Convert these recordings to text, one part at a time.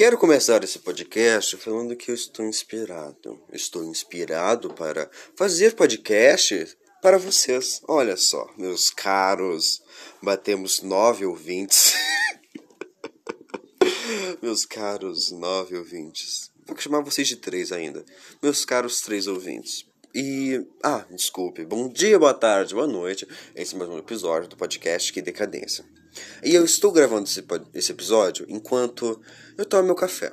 Quero começar esse podcast falando que eu estou inspirado. Estou inspirado para fazer podcast para vocês. Olha só, meus caros, batemos nove ouvintes. meus caros nove ouvintes. Vou chamar vocês de três ainda. Meus caros três ouvintes. E. Ah, desculpe. Bom dia, boa tarde, boa noite. Esse é mais um episódio do podcast Que Decadência. E eu estou gravando esse, esse episódio enquanto eu tomo meu café.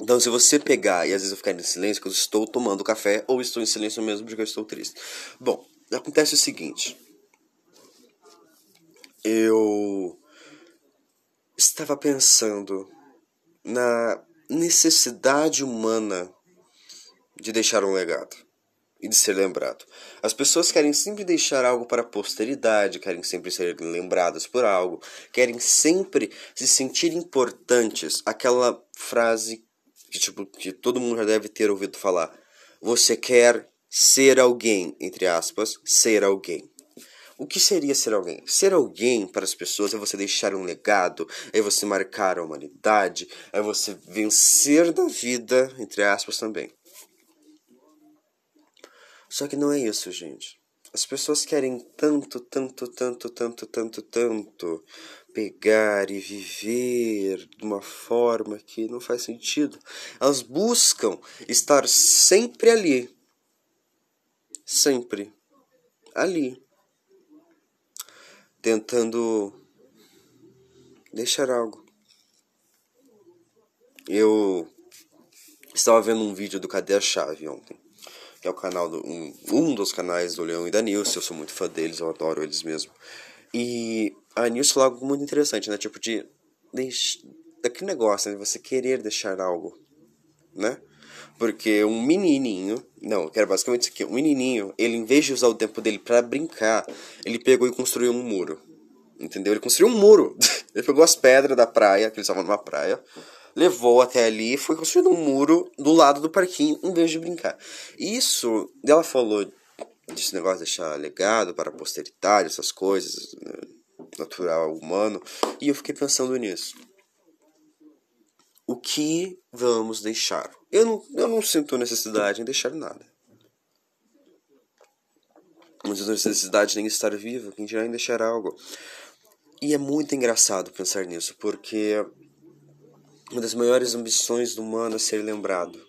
Então, se você pegar e às vezes eu ficar em silêncio, que eu estou tomando café, ou estou em silêncio mesmo porque eu estou triste. Bom, acontece o seguinte. Eu estava pensando na necessidade humana de deixar um legado e de ser lembrado. As pessoas querem sempre deixar algo para a posteridade, querem sempre ser lembradas por algo, querem sempre se sentir importantes. Aquela frase que, tipo, que todo mundo já deve ter ouvido falar. Você quer ser alguém, entre aspas, ser alguém. O que seria ser alguém? Ser alguém para as pessoas é você deixar um legado, é você marcar a humanidade, é você vencer da vida, entre aspas também. Só que não é isso, gente. As pessoas querem tanto, tanto, tanto, tanto, tanto, tanto pegar e viver de uma forma que não faz sentido. Elas buscam estar sempre ali. Sempre ali. Tentando deixar algo. Eu estava vendo um vídeo do Cadê a Chave ontem que é o canal do, um, um dos canais do Leão e da Nilce, eu sou muito fã deles, eu adoro eles mesmo. E a Nilce falou algo muito interessante, né? Tipo de deix... daquele negócio, né? você querer deixar algo, né? Porque um menininho, não, que era basicamente isso aqui, um menininho, ele em vez de usar o tempo dele para brincar, ele pegou e construiu um muro. Entendeu? Ele construiu um muro. ele pegou as pedras da praia, que eles estavam numa praia, levou até ali e foi construído um muro do lado do parquinho em vez de brincar. Isso, ela falou desse negócio de deixar legado para a posteridade, essas coisas, né, natural, humano, e eu fiquei pensando nisso. O que vamos deixar? Eu não, eu não sinto necessidade em deixar nada. Não sinto necessidade nem estar vivo, quem dirá em deixar algo. E é muito engraçado pensar nisso, porque uma das maiores ambições do humano é ser lembrado.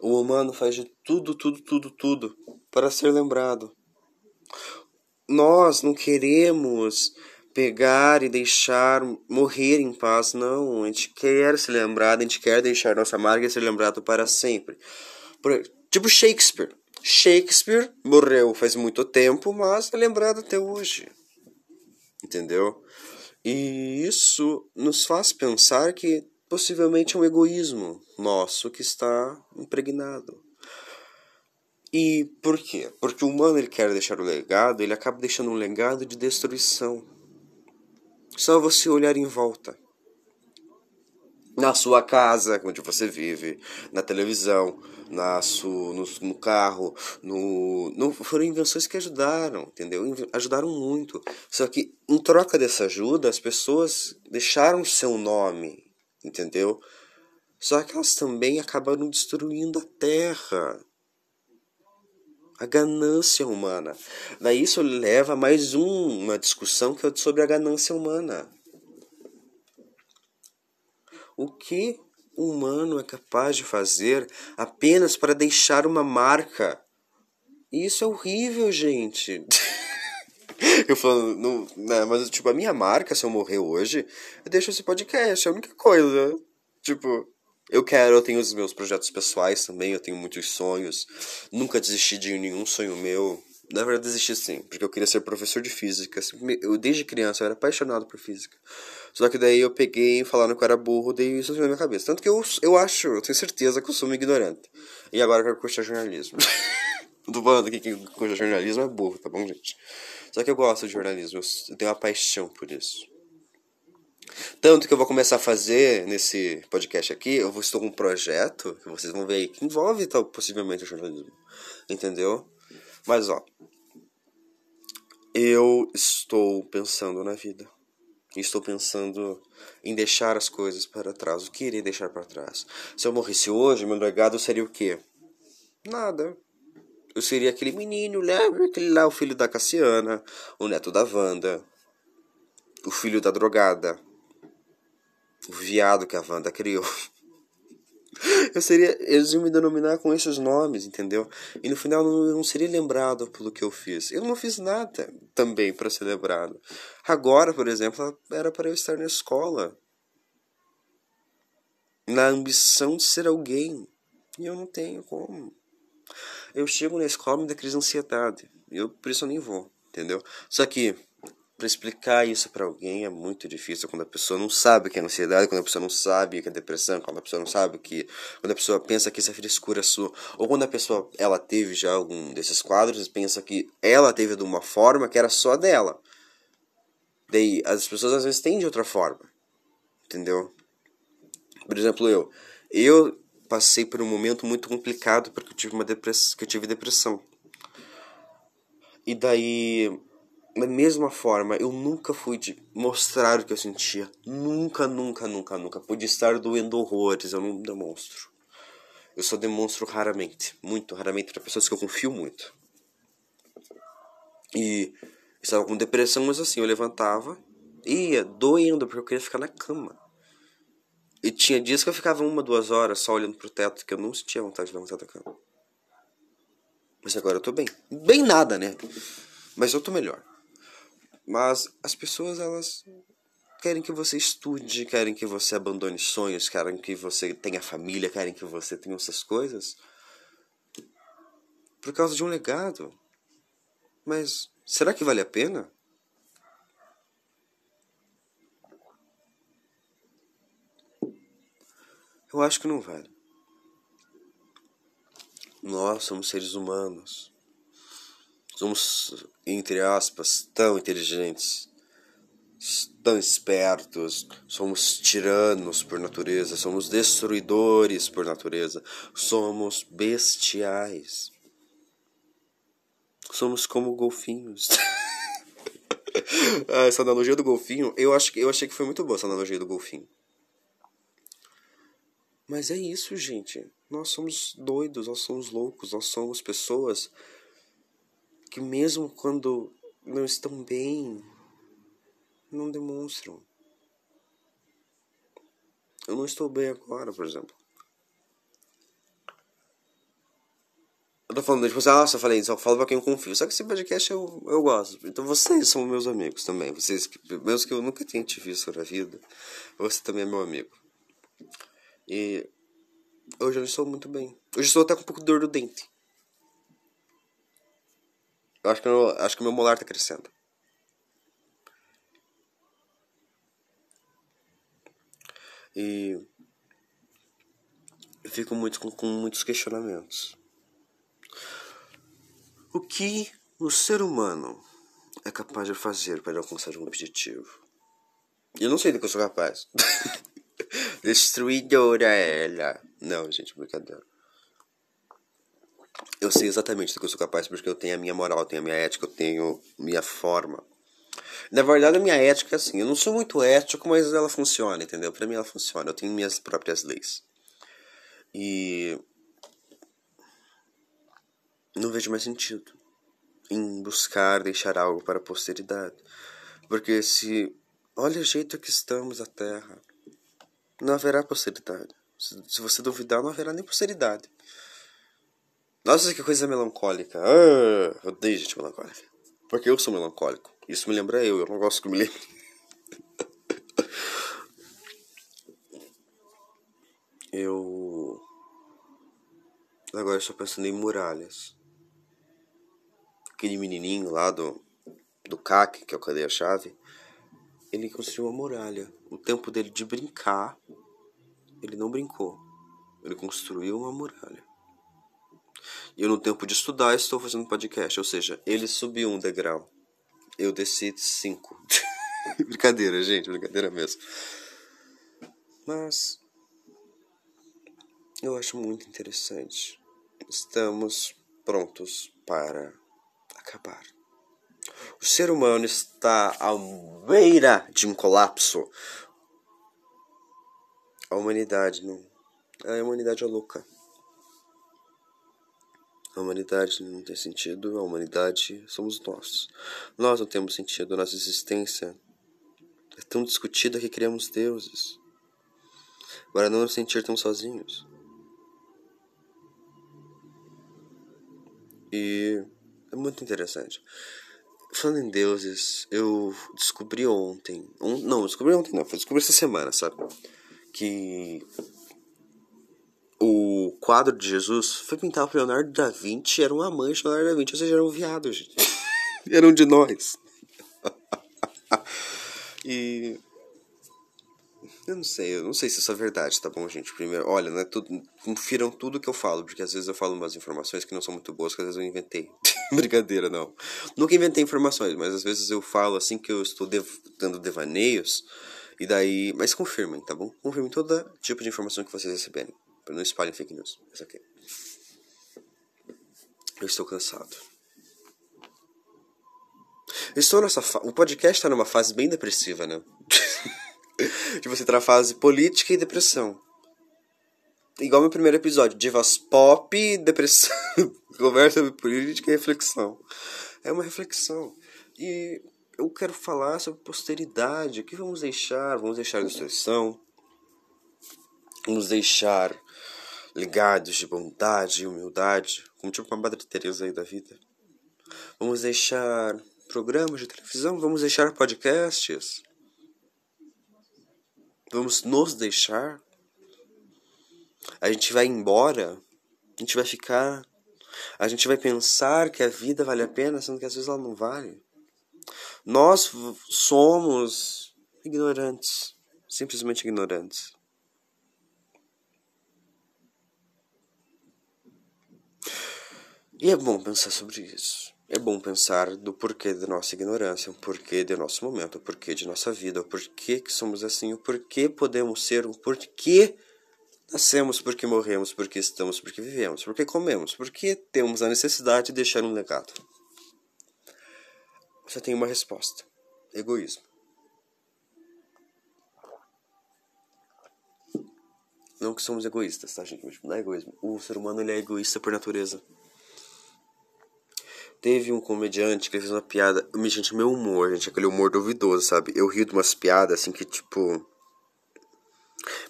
O humano faz de tudo, tudo, tudo, tudo para ser lembrado. Nós não queremos pegar e deixar morrer em paz, não. A gente quer ser lembrado, a gente quer deixar nossa marca e ser lembrado para sempre. Por, tipo Shakespeare. Shakespeare morreu faz muito tempo, mas é lembrado até hoje. Entendeu? E isso nos faz pensar que possivelmente é um egoísmo nosso que está impregnado. E por quê? Porque o humano ele quer deixar o legado, ele acaba deixando um legado de destruição. Só você olhar em volta. Na sua casa, onde você vive, na televisão, na su, no, no carro, no, no, foram invenções que ajudaram, entendeu? Ajudaram muito. Só que em troca dessa ajuda, as pessoas deixaram seu nome entendeu? Só que elas também acabaram destruindo a terra. A ganância humana. Daí isso leva a mais um, uma discussão que é sobre a ganância humana. O que o humano é capaz de fazer apenas para deixar uma marca? Isso é horrível, gente. eu falando, não, né, mas tipo, a minha marca, se eu morrer hoje, eu deixo esse podcast, é a única coisa. Tipo, eu quero, eu tenho os meus projetos pessoais também, eu tenho muitos sonhos. Nunca desisti de nenhum sonho meu. Na verdade, desisti sim, porque eu queria ser professor de física. Eu, desde criança, eu era apaixonado por física. Só que daí eu peguei, falando que eu era burro, dei isso na minha cabeça. Tanto que eu, eu acho, eu tenho certeza que eu sou um ignorante. E agora eu quero cursar jornalismo. Não tô falando aqui que cursa jornalismo é burro, tá bom, gente? Só que eu gosto de jornalismo, eu tenho uma paixão por isso. Tanto que eu vou começar a fazer nesse podcast aqui, eu estou com um projeto que vocês vão ver aí que envolve tal, possivelmente o jornalismo. Entendeu? Mas ó, eu estou pensando na vida. Estou pensando em deixar as coisas para trás. O que irei deixar para trás? Se eu morresse hoje, meu legado seria o quê? Nada. Eu seria aquele menino, lembra aquele lá, o filho da Cassiana, o neto da Wanda, o filho da drogada, o viado que a Wanda criou. Eu seria, eles iam me denominar com esses nomes, entendeu? E no final eu não seria lembrado pelo que eu fiz. Eu não fiz nada também para ser lembrado. Agora, por exemplo, era para eu estar na escola, na ambição de ser alguém, e eu não tenho como. Eu chego na escola me dá crise de ansiedade. Eu por isso eu nem vou, entendeu? Só que para explicar isso para alguém é muito difícil quando a pessoa não sabe o que é ansiedade, quando a pessoa não sabe o que é depressão, quando a pessoa não sabe o que, quando a pessoa pensa que isso é frescura sua, ou quando a pessoa ela teve já algum desses quadros pensa que ela teve de uma forma que era só dela. Daí as pessoas às vezes têm de outra forma. Entendeu? Por exemplo, eu, eu passei por um momento muito complicado porque eu tive uma depressão, que eu tive depressão. E daí da mesma forma, eu nunca fui de mostrar o que eu sentia. Nunca, nunca, nunca, nunca. Pude estar doendo horrores, eu não demonstro. Eu só demonstro raramente, muito raramente, para pessoas que eu confio muito. E estava com depressão, mas assim, eu levantava, ia doendo, porque eu queria ficar na cama. E tinha dias que eu ficava uma, duas horas só olhando pro teto, que eu não sentia vontade de levantar da cama. Mas agora eu tô bem. Bem nada, né? Mas eu tô melhor. Mas as pessoas, elas querem que você estude, querem que você abandone sonhos, querem que você tenha família, querem que você tenha essas coisas. Por causa de um legado. Mas será que vale a pena? Eu acho que não vale. Nós somos seres humanos. Somos, entre aspas, tão inteligentes, tão espertos, somos tiranos por natureza, somos destruidores por natureza, somos bestiais. Somos como golfinhos. Ah, essa analogia do golfinho, eu acho eu achei que foi muito boa essa analogia do golfinho. Mas é isso, gente. Nós somos doidos, nós somos loucos, nós somos pessoas que mesmo quando não estão bem, não demonstram. Eu não estou bem agora, por exemplo. Eu tô falando, tipo assim, nossa, eu falei, só falo pra quem eu confio. Só que esse podcast eu, eu gosto. Então vocês são meus amigos também. Vocês, mesmo que eu nunca tenha te visto na vida, você também é meu amigo. E hoje eu estou muito bem. Hoje estou até com um pouco de dor do dente. Eu acho que, eu, acho que meu molar tá crescendo. E eu fico muito com, com muitos questionamentos. O que o ser humano é capaz de fazer para alcançar um objetivo? Eu não sei do que eu sou capaz. Destruidora ela. Não, gente, brincadeira eu sei exatamente do que eu sou capaz porque eu tenho a minha moral, eu tenho a minha ética, eu tenho minha forma. Na verdade, a minha ética é assim, eu não sou muito ético, mas ela funciona, entendeu? Para mim ela funciona, eu tenho minhas próprias leis. E não vejo mais sentido em buscar deixar algo para a posteridade. Porque se olha o jeito que estamos a Terra, não haverá posteridade. Se você duvidar, não haverá nem posteridade. Nossa, que coisa melancólica. Ah, eu odeio gente melancólica. Porque eu sou melancólico. Isso me lembra eu, eu não gosto que me lembre. eu. Agora estou pensando em muralhas. Aquele menininho lá do, do CAC, que é o Cadeia Chave, ele construiu uma muralha. O tempo dele de brincar, ele não brincou. Ele construiu uma muralha. E eu, no tempo de estudar, estou fazendo podcast. Ou seja, ele subiu um degrau. Eu desci cinco. brincadeira, gente, brincadeira mesmo. Mas eu acho muito interessante. Estamos prontos para acabar. O ser humano está à beira de um colapso. A humanidade não. A humanidade é louca. A humanidade não tem sentido, a humanidade somos nós. Nós não temos sentido, nossa existência é tão discutida que criamos deuses. Para não nos sentir tão sozinhos. E é muito interessante. Falando em deuses, eu descobri ontem. Um, não, descobri ontem não, foi descobri essa semana, sabe? Que o quadro de Jesus foi pintado por Leonardo da Vinci, era uma mancha Leonardo da Vinci, ou seja, era um viado, gente. era um de nós. e. Eu não sei, eu não sei se isso é verdade, tá bom, gente? Primeiro, olha, não é tudo. Confiram tudo que eu falo, porque às vezes eu falo umas informações que não são muito boas, que às vezes eu inventei. Brincadeira, não. Nunca inventei informações, mas às vezes eu falo assim que eu estou dev dando devaneios, e daí. Mas confirmem, tá bom? Confirmem todo tipo de informação que vocês receberem. Para não espalhem fake news. Isso aqui. Eu estou cansado. Estou nessa fa... O podcast está numa fase bem depressiva, né? de você entrar na fase política e depressão. Igual meu primeiro episódio, divas pop, depressão, conversa sobre política e reflexão. É uma reflexão. E eu quero falar sobre posteridade. O que vamos deixar? Vamos deixar destruição? Vamos deixar ligados de bondade e humildade, como tipo uma Madre Teresa aí da vida. Vamos deixar programas de televisão, vamos deixar podcasts. Vamos nos deixar. A gente vai embora, a gente vai ficar, a gente vai pensar que a vida vale a pena, sendo que às vezes ela não vale. Nós somos ignorantes, simplesmente ignorantes. E é bom pensar sobre isso. É bom pensar do porquê da nossa ignorância, o porquê do nosso momento, o porquê de nossa vida, o porquê que somos assim, o porquê podemos ser, o porquê nascemos, porque morremos, porque estamos, porque vivemos, porque comemos, porque temos a necessidade de deixar um legado. Você tem uma resposta: egoísmo. Não que somos egoístas, tá, gente? Não é egoísmo. O ser humano ele é egoísta por natureza. Teve um comediante que fez uma piada. Gente, meu humor, gente, aquele humor duvidoso, sabe? Eu rio de umas piadas assim que tipo.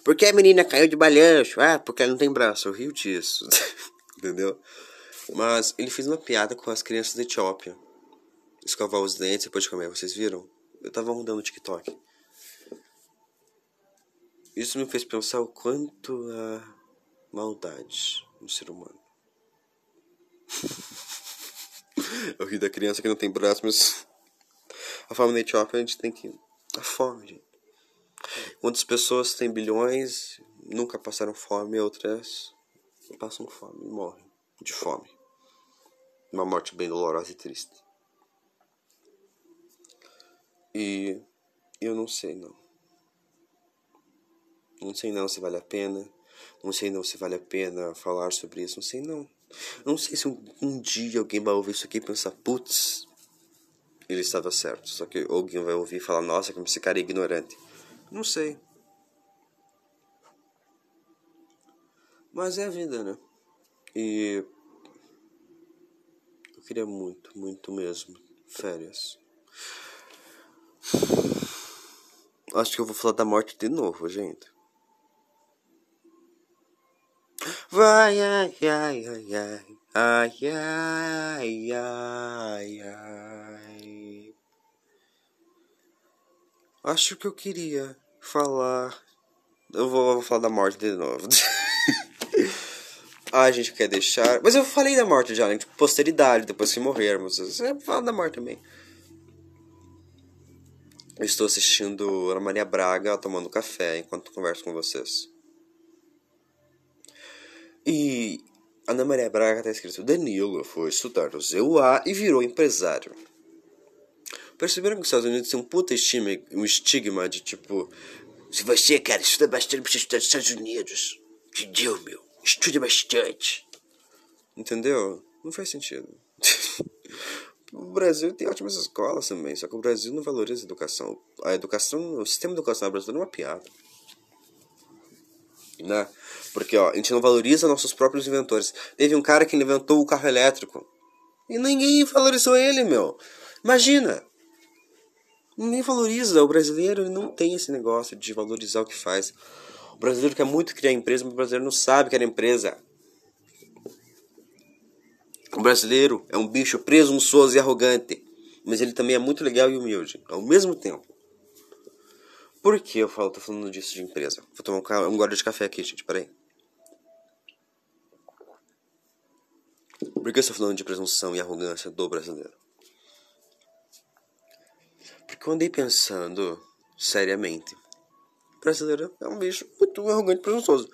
Por que a menina caiu de balanço? Ah, porque ela não tem braço. Eu rio disso. Entendeu? Mas ele fez uma piada com as crianças da Etiópia. Escovar os dentes depois de comer. Vocês viram? Eu tava rodando o TikTok. Isso me fez pensar o quanto a maldade no ser humano. Eu ri da criança que não tem braço, mas. A fome na Etiópia a gente tem que. A fome, gente. Quantas pessoas têm bilhões, nunca passaram fome, outras passam fome morrem de fome. Uma morte bem dolorosa e triste. E eu não sei não. Não sei não se vale a pena. Não sei não se vale a pena falar sobre isso. Não sei não. Não sei se um, um dia alguém vai ouvir isso aqui e pensar, putz, ele estava certo. Só que alguém vai ouvir e falar, nossa, como esse cara é ignorante. Não sei. Mas é a vida, né? E eu queria muito, muito mesmo férias. Acho que eu vou falar da morte de novo, gente. Vai, ai, ai, ai, ai, ai, ai, ai, ai. Acho que eu queria falar. Eu vou, vou falar da morte de novo. a gente quer deixar. Mas eu falei da morte já, né? Tipo, posteridade, depois que morrermos. Você fala da morte também. Eu estou assistindo Ana Maria Braga tomando café enquanto converso com vocês. E Ana Maria Braga está escrito: Danilo foi estudar no ZUA e virou empresário. Perceberam que os Estados Unidos têm um puta estima, um estigma de tipo: se você, cara, estuda bastante, precisa estudar nos Estados Unidos. Entendeu, meu? Estuda bastante. Entendeu? Não faz sentido. o Brasil tem ótimas escolas também, só que o Brasil não valoriza a educação. A educação, o sistema educacional brasileiro é uma piada. Né? Porque ó, a gente não valoriza nossos próprios inventores. Teve um cara que inventou o carro elétrico. E ninguém valorizou ele, meu. Imagina. Ninguém valoriza. O brasileiro não tem esse negócio de valorizar o que faz. O brasileiro quer muito criar empresa, mas o brasileiro não sabe era empresa. O brasileiro é um bicho presunçoso e arrogante, mas ele também é muito legal e humilde ao mesmo tempo. Por que eu falo, tô falando disso de empresa? Vou tomar um, um gole de café aqui, gente, peraí. Por que eu estou falando de presunção e arrogância do brasileiro? Porque eu andei pensando seriamente. O brasileiro é um bicho muito arrogante e presunçoso.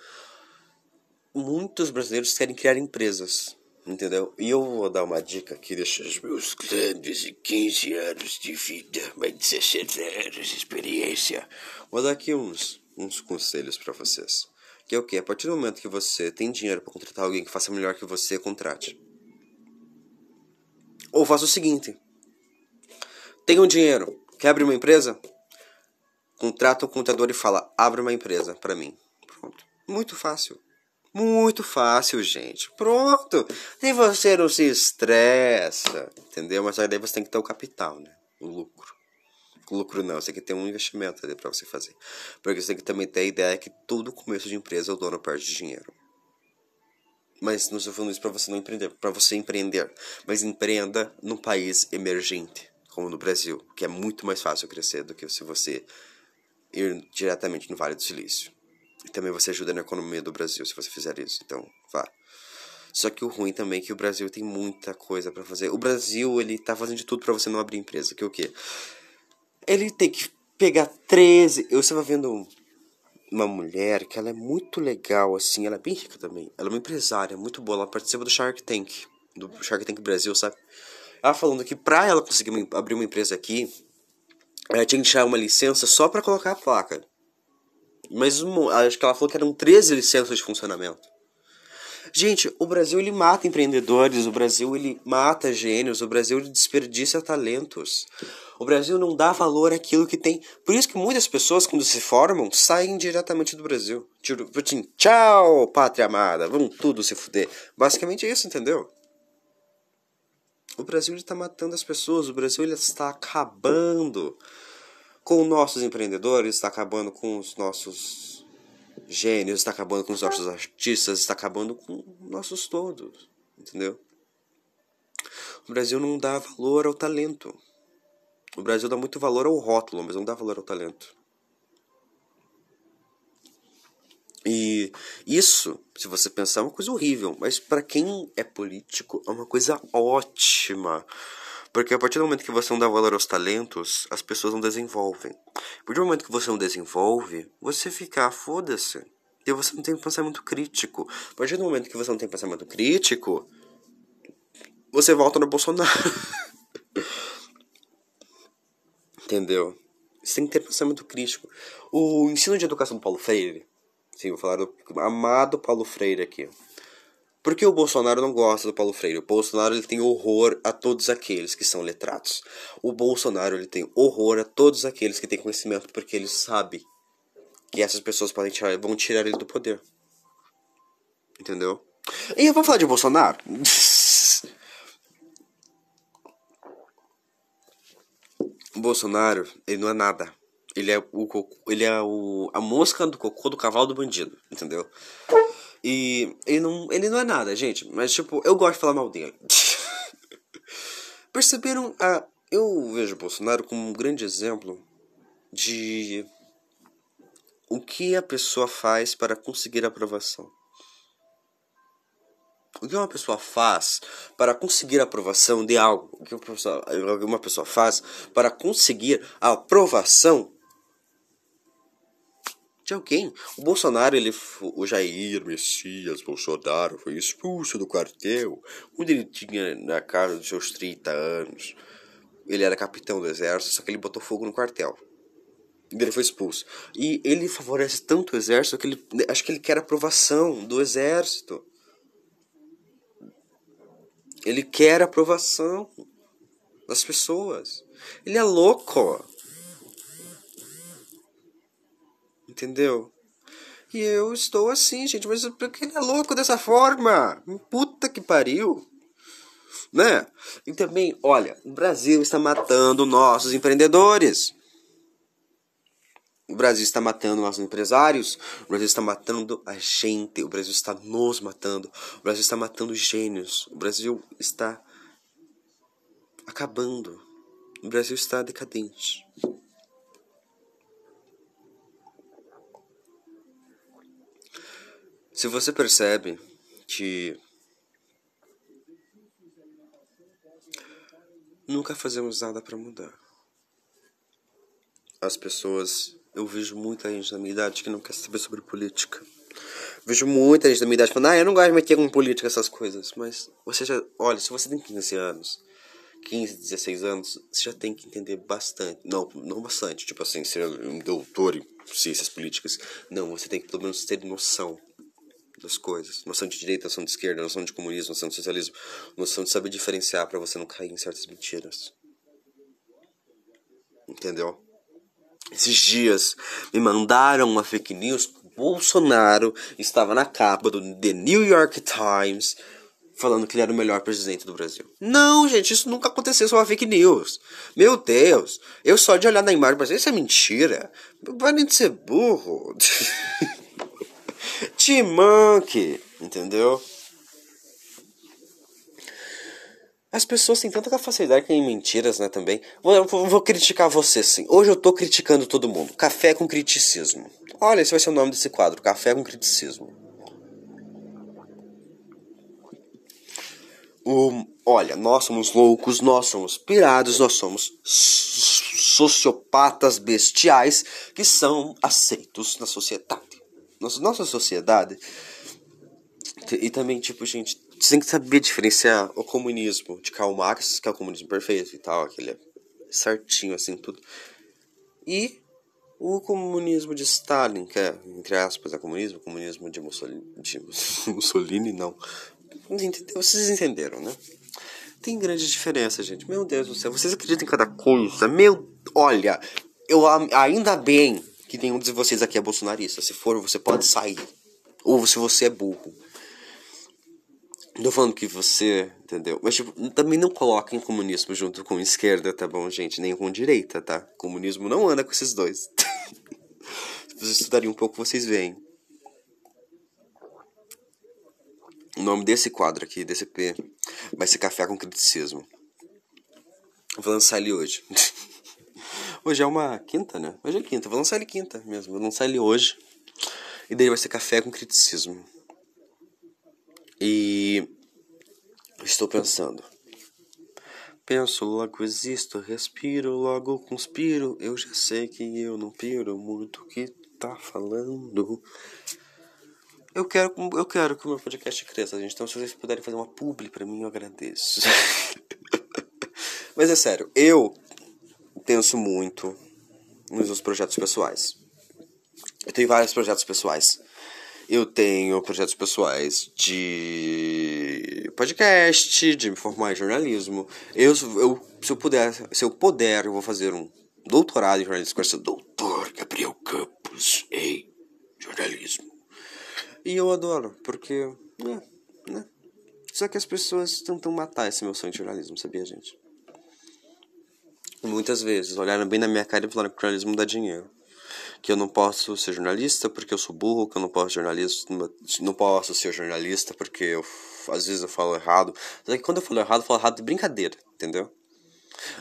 Muitos brasileiros querem criar empresas Entendeu? E eu vou dar uma dica aqui desses meus grandes e 15 anos de vida, mais de 60 anos de experiência. Vou dar aqui uns, uns conselhos para vocês. Que é o que? A partir do momento que você tem dinheiro para contratar alguém que faça melhor que você, contrate. Ou faça o seguinte: tenha um dinheiro, quer abrir uma empresa? Contrata um contador e fala: abre uma empresa para mim. Pronto. Muito fácil. Muito fácil, gente. Pronto. E você não se estressa, entendeu? Mas aí você tem que ter o capital, né? O lucro. O lucro não, você tem que ter um investimento ali para você fazer. Porque você tem que também ter a ideia que todo começo de empresa o dono perde dinheiro. Mas não estou falando isso para você não empreender, para você empreender. Mas empreenda num país emergente, como no Brasil, que é muito mais fácil crescer do que se você ir diretamente no Vale do Silício. E também você ajuda na economia do Brasil se você fizer isso. Então, vá. Só que o ruim também é que o Brasil tem muita coisa para fazer. O Brasil, ele tá fazendo de tudo para você não abrir empresa. Que é o quê? Ele tem que pegar 13. Eu estava vendo uma mulher que ela é muito legal, assim. Ela é bem rica também. Ela é uma empresária muito boa. Ela participa do Shark Tank. Do Shark Tank Brasil, sabe? Ela falando que pra ela conseguir abrir uma empresa aqui, ela tinha que tirar uma licença só para colocar a placa. Mas acho que ela falou que eram 13 licenças de funcionamento. Gente, o Brasil ele mata empreendedores, o Brasil ele mata gênios, o Brasil ele desperdiça talentos. O Brasil não dá valor àquilo que tem. Por isso que muitas pessoas, quando se formam, saem diretamente do Brasil. Assim, tchau, pátria amada, vamos tudo se fuder. Basicamente é isso, entendeu? O Brasil está matando as pessoas, o Brasil ele está acabando com nossos empreendedores, está acabando com os nossos gênios, está acabando com os nossos artistas, está acabando com nossos todos, entendeu? O Brasil não dá valor ao talento. O Brasil dá muito valor ao rótulo, mas não dá valor ao talento. E isso, se você pensar, é uma coisa horrível, mas para quem é político é uma coisa ótima. Porque a partir do momento que você não dá valor aos talentos, as pessoas não desenvolvem. A partir do momento que você não desenvolve, você fica, ah, foda-se. E você não tem pensamento crítico. A partir do momento que você não tem pensamento crítico, você volta no Bolsonaro. Entendeu? Você tem que ter pensamento crítico. O ensino de educação do Paulo Freire, sim, vou falar do amado Paulo Freire aqui. Por que o Bolsonaro não gosta do Paulo Freire? O Bolsonaro ele tem horror a todos aqueles que são letrados. O Bolsonaro ele tem horror a todos aqueles que têm conhecimento porque ele sabe que essas pessoas podem tirar, vão tirar ele do poder. Entendeu? E eu vou falar de Bolsonaro. o Bolsonaro, ele não é nada. Ele é o ele é o a mosca do cocô do cavalo do bandido, entendeu? E ele não, ele não é nada, gente. Mas, tipo, eu gosto de falar mal dele. Perceberam? Ah, eu vejo Bolsonaro como um grande exemplo de o que a pessoa faz para conseguir aprovação. O que uma pessoa faz para conseguir a aprovação de algo? O que uma pessoa, uma pessoa faz para conseguir a aprovação de alguém. O Bolsonaro, ele, o Jair Messias Bolsonaro, foi expulso do quartel quando ele tinha na casa dos seus 30 anos. Ele era capitão do exército, só que ele botou fogo no quartel. Ele foi expulso. E ele favorece tanto o exército que ele acho que ele quer aprovação do exército. Ele quer aprovação. das pessoas. Ele é louco. Entendeu? E eu estou assim, gente, mas por que ele é louco dessa forma? Puta que pariu. Né? E também, olha, o Brasil está matando nossos empreendedores. O Brasil está matando nossos empresários. O Brasil está matando a gente. O Brasil está nos matando. O Brasil está matando gênios. O Brasil está acabando. O Brasil está decadente. Se você percebe que nunca fazemos nada para mudar. As pessoas, eu vejo muita gente da minha idade que não quer saber sobre política. Vejo muita gente da minha idade falando, ah, eu não gosto de meter com política, essas coisas. Mas você já, olha, se você tem 15 anos, 15, 16 anos, você já tem que entender bastante. Não, não bastante, tipo assim, ser um doutor em ciências políticas. Não, você tem que pelo menos ter noção das coisas. Noção de direita, noção de esquerda, noção de comunismo, noção de socialismo, noção de saber diferenciar para você não cair em certas mentiras. Entendeu? Esses dias me mandaram uma fake news. Bolsonaro estava na capa do The New York Times falando que ele era o melhor presidente do Brasil. Não, gente, isso nunca aconteceu, isso é uma fake news. Meu Deus, eu só de olhar na imagem, mas isso é mentira. Vai nem de ser burro. T-Monkey, entendeu? As pessoas têm tanta facilidade em mentiras, né, também. Vou, vou, criticar você, sim. Hoje eu tô criticando todo mundo. Café com criticismo. Olha, esse vai ser o nome desse quadro. Café com criticismo. O, olha, nós somos loucos, nós somos pirados, nós somos sociopatas bestiais que são aceitos na sociedade nossa, nossa sociedade. E também, tipo, gente, você tem que saber diferenciar o comunismo de Karl Marx, que é o comunismo perfeito e tal, aquele certinho, assim, tudo. E o comunismo de Stalin, que é, entre aspas, é comunismo, o comunismo de Mussolini, de Mussolini não. Vocês entenderam, né? Tem grande diferença, gente. Meu Deus do céu, vocês acreditam em cada coisa? Meu, olha, eu ainda bem que nenhum de vocês aqui é bolsonarista. Se for, você pode sair. Ou se você é burro. Não falando que você, entendeu? Mas, tipo, também não coloquem comunismo junto com esquerda, tá bom, gente? Nem com direita, tá? Comunismo não anda com esses dois. se vocês estudarem um pouco, vocês veem. O nome desse quadro aqui, desse P, vai ser Café com Criticismo. vou lançar ele hoje. Hoje é uma quinta, né? Hoje é quinta. Vou lançar ele quinta mesmo. Vou lançar ele hoje. E daí vai ser café com criticismo. E estou pensando. Penso, logo existo, respiro, logo conspiro. Eu já sei que eu não piro muito o que tá falando. Eu quero, eu quero que o meu podcast cresça, gente. Então, se vocês puderem fazer uma publi pra mim, eu agradeço. Mas é sério, eu penso muito nos meus projetos pessoais. Eu tenho vários projetos pessoais. Eu tenho projetos pessoais de podcast, de me formar em jornalismo. Eu, eu, se eu puder, se eu puder, eu vou fazer um doutorado em jornalismo com esse doutor Gabriel Campos em jornalismo. E eu adoro, porque, né, né? Só que as pessoas tentam matar esse meu sonho de jornalismo, sabia, gente? Muitas vezes olharam bem na minha cara e falaram que jornalismo dá dinheiro. Que eu não posso ser jornalista porque eu sou burro, que eu não posso jornalista, não posso ser jornalista porque eu, às vezes eu falo errado. Só que quando eu falo errado, eu falo errado de brincadeira, entendeu?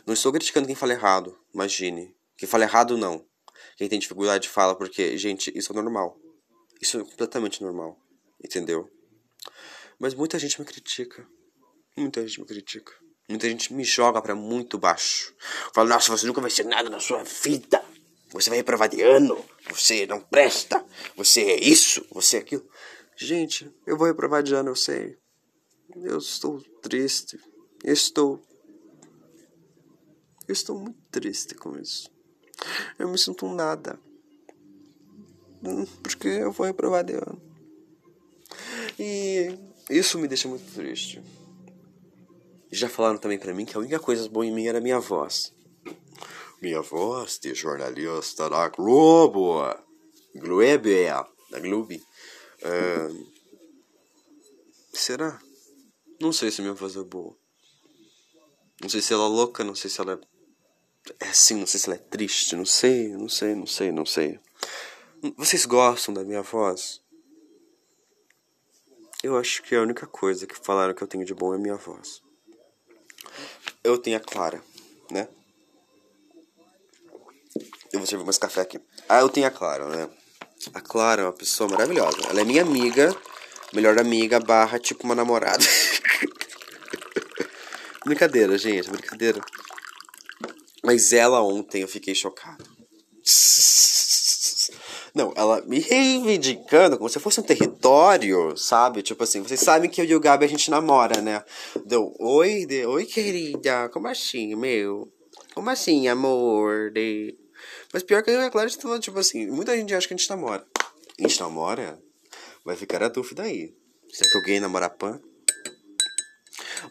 Não estou criticando quem fala errado, imagine. Quem fala errado, não. Quem tem dificuldade fala porque, gente, isso é normal. Isso é completamente normal, entendeu? Mas muita gente me critica. Muita gente me critica. Muita gente me joga para muito baixo. Fala, nossa, você nunca vai ser nada na sua vida. Você vai reprovar de ano. Você não presta. Você é isso. Você é aquilo. Gente, eu vou reprovar de ano, eu sei. Eu estou triste. Estou. Eu estou muito triste com isso. Eu me sinto um nada. Hum, porque eu vou reprovar de ano. E isso me deixa muito triste. Já falaram também para mim que a única coisa boa em mim era a minha voz. Minha voz de jornalista da Globo. Globo, da Globo. Uh, será? Não sei se minha voz é boa. Não sei se ela é louca, não sei se ela é, é assim, não sei se ela é triste, não sei, não sei, não sei, não sei. Vocês gostam da minha voz? Eu acho que a única coisa que falaram que eu tenho de bom é minha voz. Eu tenho a Clara, né? Eu vou servir mais café aqui. Ah, eu tenho a Clara, né? A Clara é uma pessoa maravilhosa. Ela é minha amiga, melhor amiga, barra tipo uma namorada. brincadeira, gente, brincadeira. Mas ela ontem eu fiquei chocado. Não, ela me reivindicando como se fosse um território, sabe? Tipo assim, vocês sabem que eu e o Gabi a gente namora, né? Deu, oi, de, oi querida, como assim, meu? Como assim, amor? De... Mas pior que eu e a Clara, tá, tipo assim, muita gente acha que a gente namora. A gente namora? Vai ficar a dúvida aí. Será que alguém namora Pan?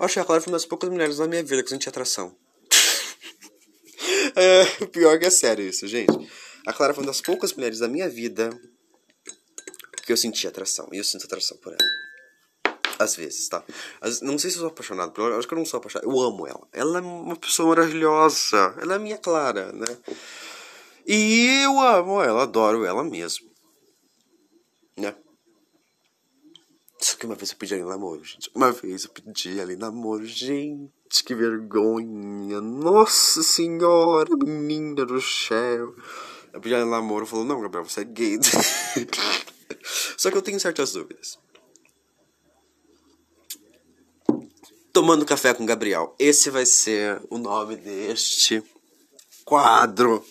Acho que a Clara foi uma das poucas mulheres na minha vida que eu senti atração. é, pior que é sério isso, gente. A Clara foi uma das poucas mulheres da minha vida que eu senti atração. E eu sinto atração por ela. Às vezes, tá? não sei se eu sou apaixonado por ela. Acho que eu não sou apaixonado. Eu amo ela. Ela é uma pessoa maravilhosa. Ela é minha Clara, né? E eu amo ela, adoro ela mesmo. Né? Só que uma vez eu pedi em namoro, gente. Uma vez eu pedi em namoro, gente, que vergonha. Nossa senhora, menina do céu. Ela em namoro, falou, não, Gabriel, você é gay. Só que eu tenho certas dúvidas. Tomando café com Gabriel. Esse vai ser o nome deste quadro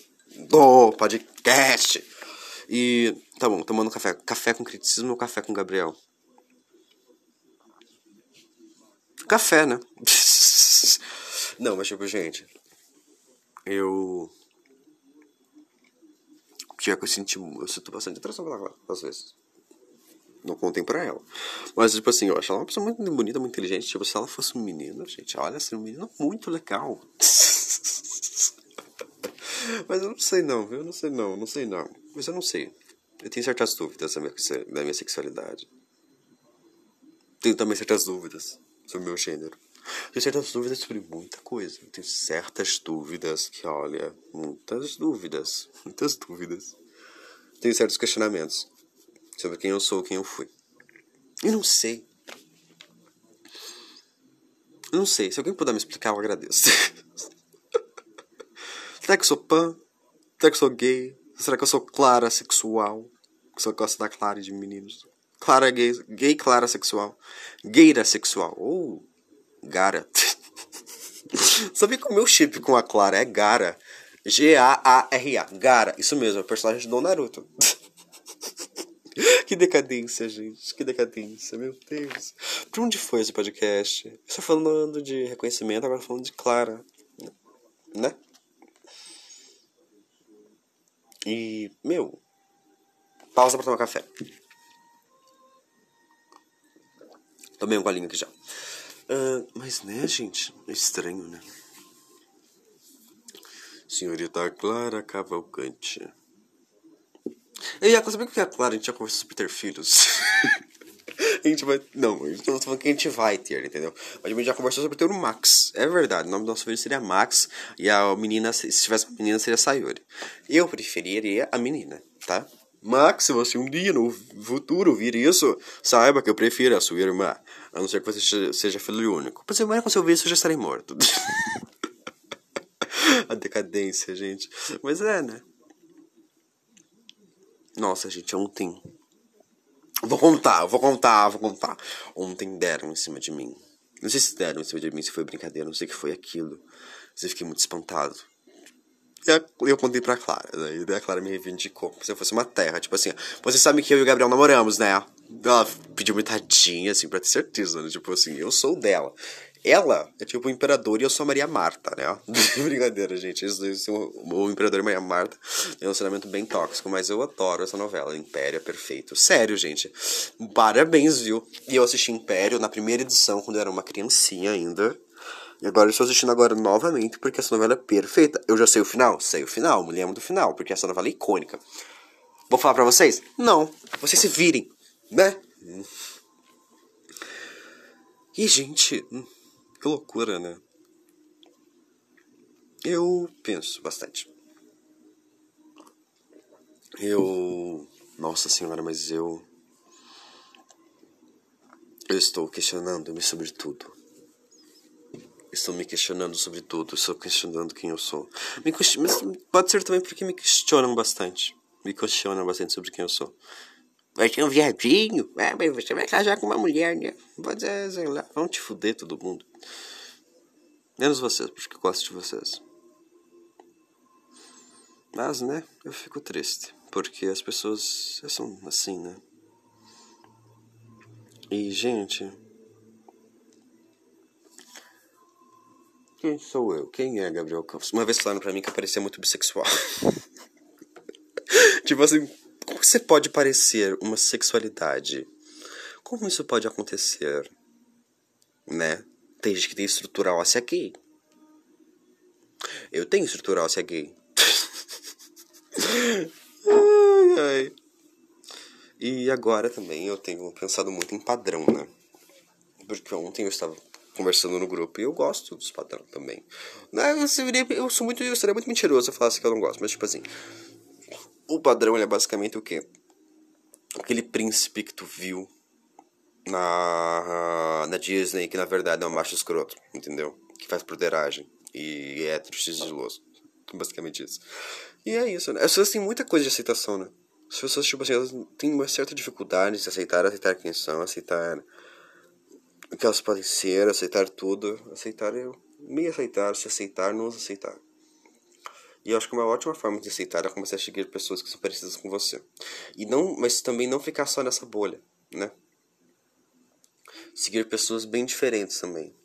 do podcast. E tá bom, tomando café. Café com criticismo ou café com Gabriel? Café, né? Não, mas tipo, gente. Eu que eu senti, eu sinto bastante atração pela Clara, às vezes. Não contem pra ela. Mas, tipo assim, eu acho ela uma pessoa muito bonita, muito inteligente. Tipo, se ela fosse um menino, gente, olha, ser um menino muito legal. Mas eu não sei não, viu? Eu não sei não, não sei não. Mas eu não sei. Eu tenho certas dúvidas da minha, da minha sexualidade. Tenho também certas dúvidas sobre o meu gênero. Tenho certas dúvidas sobre muita coisa. Tenho certas dúvidas que, olha, muitas dúvidas. Muitas dúvidas. Tenho certos questionamentos sobre quem eu sou, quem eu fui. E não sei. Não sei. Se alguém puder me explicar, eu agradeço. Será que eu sou pan? Será que eu sou gay? Será que eu sou clara sexual? Que só gosta da clara de meninos. Clara gay, gay clara sexual. Gayra sexual. Ou oh. Gara. Sabia que o meu chip com a Clara é Gara? G-A-A-R-A. Gara. Isso mesmo, é o personagem do Naruto. que decadência, gente. Que decadência, meu Deus. Pra onde foi esse podcast? Eu estou falando de reconhecimento, agora falando de Clara. Né? E, meu. Pausa pra tomar café. Tomei um golinho aqui já. Uh, mas né, gente? É estranho, né? Senhorita Clara Cavalcante. E a saber que a Clara, a gente já conversou sobre ter filhos. a gente vai. Não, a gente não tá falando que a gente vai ter, entendeu? Mas a gente já conversou sobre ter o Max. É verdade, o nome do nosso filho seria Max. E a menina, se tivesse uma menina, seria Sayori. Eu preferiria a menina, tá? Max, se você um dia no futuro ouvir isso, saiba que eu prefiro a sua irmã. A não ser que você seja filho único. Mas quando eu ouvir isso, eu já estarei morto. a decadência, gente. Mas é, né? Nossa, gente, ontem. Vou contar, vou contar, vou contar. Ontem deram em cima de mim. Não sei se deram em cima de mim, se foi brincadeira, não sei o que foi aquilo. Mas eu fiquei muito espantado. E eu contei pra Clara, né? E a Clara me reivindicou como se eu fosse uma terra. Tipo assim, você sabe que eu e o Gabriel namoramos, né? Ela pediu uma tadinha, assim, pra ter certeza, né? Tipo assim, eu sou dela. Ela é tipo o imperador e eu sou a Maria Marta, né? Brincadeira, gente. Isso, isso, o, imperador e Maria Marta tem um relacionamento bem tóxico, mas eu adoro essa novela. Império é perfeito. Sério, gente. Parabéns, viu? E eu assisti Império na primeira edição, quando eu era uma criancinha ainda. E agora eu estou assistindo agora novamente porque essa novela é perfeita. Eu já sei o final? Sei o final, me lembro do final, porque essa novela é icônica. Vou falar pra vocês? Não. Vocês se virem, né? E, gente, que loucura, né? Eu penso bastante. Eu. Nossa senhora, mas eu. Eu estou questionando-me sobre tudo. Estou me questionando sobre tudo. Estou questionando quem eu sou. Me. Mas pode ser também porque me questionam bastante. Me questionam bastante sobre quem eu sou. Vai ser um viadinho? É, mas você vai casar com uma mulher, né? Vou dizer, sei lá. Vão te fuder todo mundo. Menos vocês, porque eu gosto de vocês. Mas, né, eu fico triste. Porque as pessoas são assim, né? E, gente. Quem sou eu? Quem é Gabriel Campos? Uma vez falaram pra mim que eu parecia muito bissexual. tipo assim, como você pode parecer uma sexualidade? Como isso pode acontecer? Né? Tem gente que tem estrutural óssea gay. Eu tenho estrutural óssea gay. ai, ai. E agora também eu tenho pensado muito em padrão, né? Porque ontem eu estava conversando no grupo e eu gosto dos padrão também. Né? Eu, seria, eu sou muito, eu seria muito mentiroso se eu falasse que eu não gosto, mas tipo assim, o padrão ele é basicamente o quê? Aquele príncipe que tu viu na, na Disney, que na verdade é um macho escroto, entendeu? Que faz broderagem e é sigiloso. Basicamente isso. E é isso, né? As pessoas têm muita coisa de aceitação, né? As pessoas, tipo assim, elas têm uma certa dificuldade de aceitar, aceitar quem são, aceitar que elas podem ser, aceitar tudo, aceitar eu, me aceitar, se aceitar, nos aceitar. E eu acho que uma ótima forma de aceitar é começar a seguir pessoas que são parecidas com você. E não, mas também não ficar só nessa bolha, né? Seguir pessoas bem diferentes também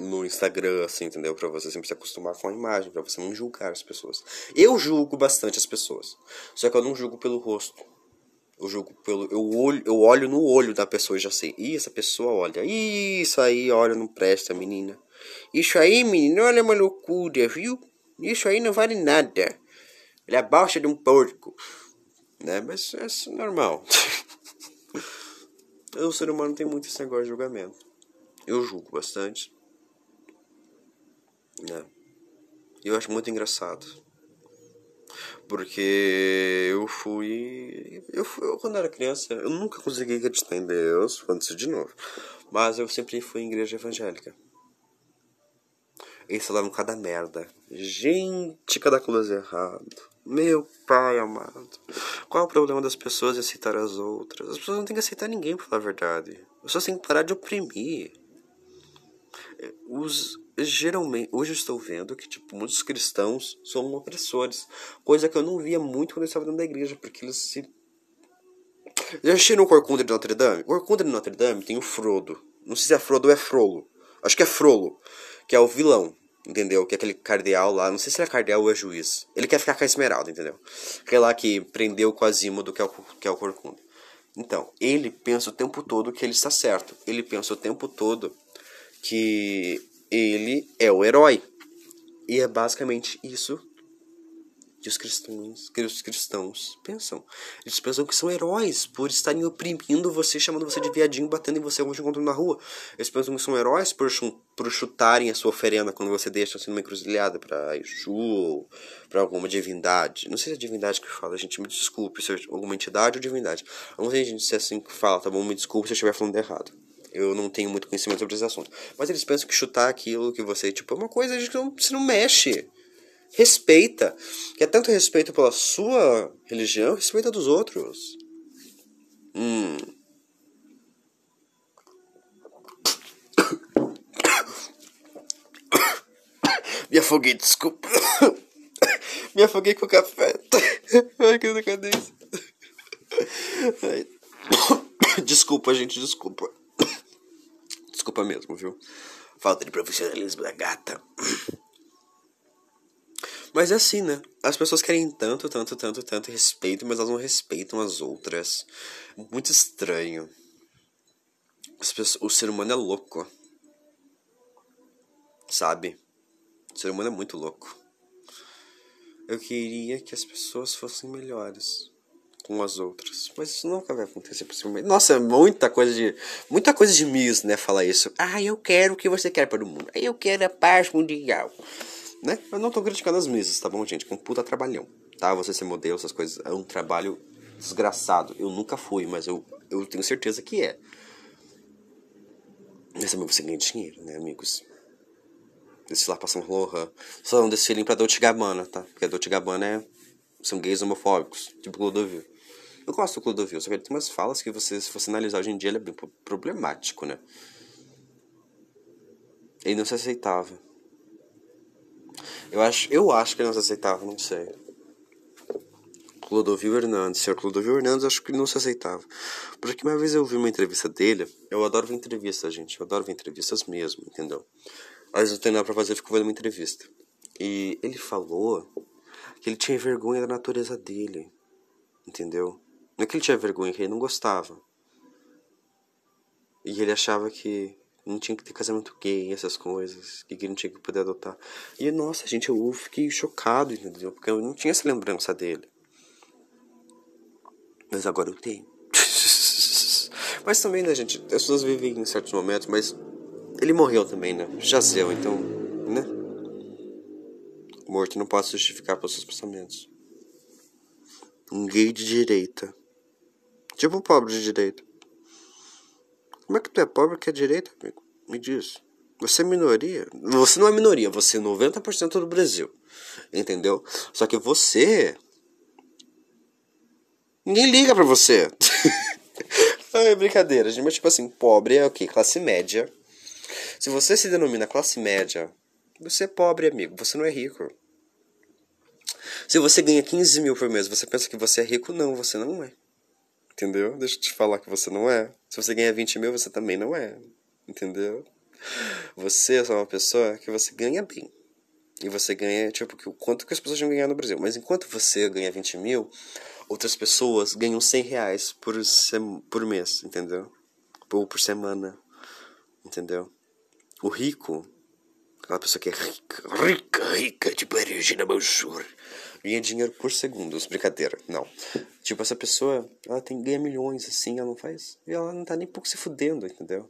no Instagram, assim, entendeu? Pra você sempre se acostumar com a imagem, pra você não julgar as pessoas. Eu julgo bastante as pessoas. Só que eu não julgo pelo rosto. Eu julgo pelo. Eu olho, eu olho no olho da pessoa e já sei. Ih, essa pessoa olha. Isso aí, olha, não presta, menina. Isso aí, menina, olha uma loucura, viu? Isso aí não vale nada. Ele é baixa de um porco. Né? Mas é normal. o ser humano tem muito esse negócio de julgamento. Eu julgo bastante. Né? Eu acho muito engraçado. Porque eu fui. Eu fui. Eu, quando era criança, eu nunca consegui acreditar em Deus, falando de novo. Mas eu sempre fui em igreja evangélica. Eles falaram cada merda. Gente, cada coisa errado. Meu pai amado. Qual é o problema das pessoas em aceitar as outras? As pessoas não têm que aceitar ninguém, pra falar a verdade. As pessoas têm que parar de oprimir. Os, geralmente, hoje eu estou vendo que, tipo, muitos cristãos são opressores. Coisa que eu não via muito quando eu estava dentro da igreja, porque eles se. Já assistiram o Corcunda de Notre Dame? O Corcunda de Notre Dame tem o Frodo. Não sei se é Frodo ou é Frolo. Acho que é Frolo, que é o vilão. Entendeu? Que é aquele cardeal lá, não sei se ele é cardeal ou é juiz. Ele quer ficar com a Esmeralda, entendeu? Aquele lá que prendeu o Quasimodo, que é o, que é o Corcunda. Então, ele pensa o tempo todo que ele está certo. Ele pensa o tempo todo que ele é o herói. E é basicamente isso que os cristãos, que os cristãos pensam. Eles pensam que são heróis por estarem oprimindo você, chamando você de viadinho, batendo em você quando te encontram na rua. Eles pensam que são heróis por, por chutarem a sua oferenda quando você deixa assim numa encruzilhada para Exu ou para alguma divindade. Não sei se é divindade que fala, gente, me desculpe se é alguma entidade ou divindade. Não sei se é assim que fala, tá bom? Me desculpe se eu estiver falando errado. Eu não tenho muito conhecimento sobre esse assunto. Mas eles pensam que chutar aquilo que você, tipo, é uma coisa que você não mexe. Respeita. Quer tanto respeito pela sua religião, respeita dos outros. Hum. Me afoguei, desculpa. Me afoguei com o café. Ai, que decadência. Desculpa, gente, desculpa. Desculpa mesmo, viu? Falta de profissionalismo da gata. Mas é assim, né? As pessoas querem tanto, tanto, tanto, tanto respeito, mas elas não respeitam as outras. Muito estranho. Pessoas, o ser humano é louco. Sabe? O ser humano é muito louco. Eu queria que as pessoas fossem melhores com as outras. Mas isso nunca vai acontecer possivelmente. Nossa, muita coisa de. Muita coisa de Miss, né? Falar isso. Ah, eu quero o que você quer para o mundo. Eu quero a paz mundial. Né? Eu não tô criticando as Misses, tá bom, gente? Com um puta trabalhão. Tá? Você ser modelo, essas coisas. É um trabalho desgraçado. Eu nunca fui, mas eu, eu tenho certeza que é. Mas também você ganha dinheiro, né, amigos? Desfilar pra São Lohan. Só não desfilem pra Dolce Gabbana, tá? Porque a Dolce Gabbana é... São gays homofóbicos, tipo Clodovil. Eu gosto do Clodovil, só que ele tem umas falas que você, se você analisar hoje em dia, ele é bem problemático, né? Ele não se aceitava. Eu acho, eu acho que ele não se aceitava, não sei. Clodovil Hernandes. Senhor Clodovil Hernandes, acho que não se aceitava. Porque uma vez eu vi uma entrevista dele, eu adoro ver entrevistas, gente. Eu adoro ver entrevistas mesmo, entendeu? Às vezes não tem nada pra fazer, eu fico vendo uma entrevista. E ele falou que ele tinha vergonha da natureza dele, entendeu? Não é que ele tinha vergonha, que ele não gostava. E ele achava que não tinha que ter casamento gay, essas coisas, que ele não tinha que poder adotar. E nossa, gente, eu fiquei chocado, entendeu? Porque eu não tinha essa lembrança dele. Mas agora eu tenho. mas também, né, gente? As pessoas vivem em certos momentos, mas ele morreu também, né? Jazeu, então, né? Morto não pode justificar pelos seus pensamentos. Um gay de direita. Tipo pobre de direita. Como é que tu é pobre que é direita, amigo? Me diz. Você é minoria. Você não é minoria, você é 90% do Brasil. Entendeu? Só que você Ninguém liga pra você. é brincadeira, gente. Mas, tipo assim, pobre é o quê? Classe média. Se você se denomina classe média, você é pobre, amigo. Você não é rico. Se você ganha 15 mil por mês, você pensa que você é rico? Não, você não é. Entendeu? Deixa eu te falar que você não é. Se você ganha 20 mil, você também não é. Entendeu? Você é só uma pessoa que você ganha bem. E você ganha, tipo, o quanto que as pessoas vão ganhar no Brasil. Mas enquanto você ganha 20 mil, outras pessoas ganham 100 reais por, sem, por mês, entendeu? Ou por semana, entendeu? O rico, aquela pessoa que é rica, rica, rica, tipo Regina Mansur, ganha dinheiro por segundos, brincadeira, não. Tipo, essa pessoa, ela tem, ganha milhões, assim, ela não faz, e ela não tá nem pouco se fudendo, entendeu?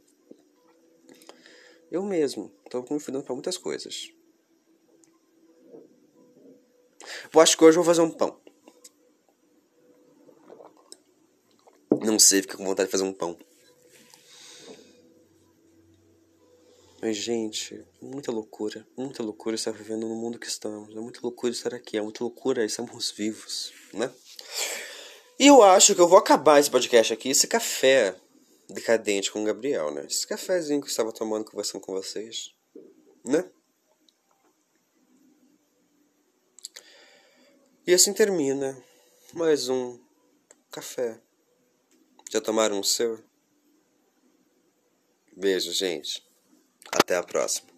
Eu mesmo, tô me fudendo pra muitas coisas. Eu acho que hoje eu vou fazer um pão. Não sei, fica com vontade de fazer um pão. Mas, gente, muita loucura. Muita loucura estar vivendo no mundo que estamos. É muita loucura estar aqui. É muita loucura estarmos vivos, né? E eu acho que eu vou acabar esse podcast aqui, esse café decadente com o Gabriel, né? Esse cafezinho que eu estava tomando, conversando com vocês, né? E assim termina mais um café já tomaram o seu? Beijo, gente. Até a próxima.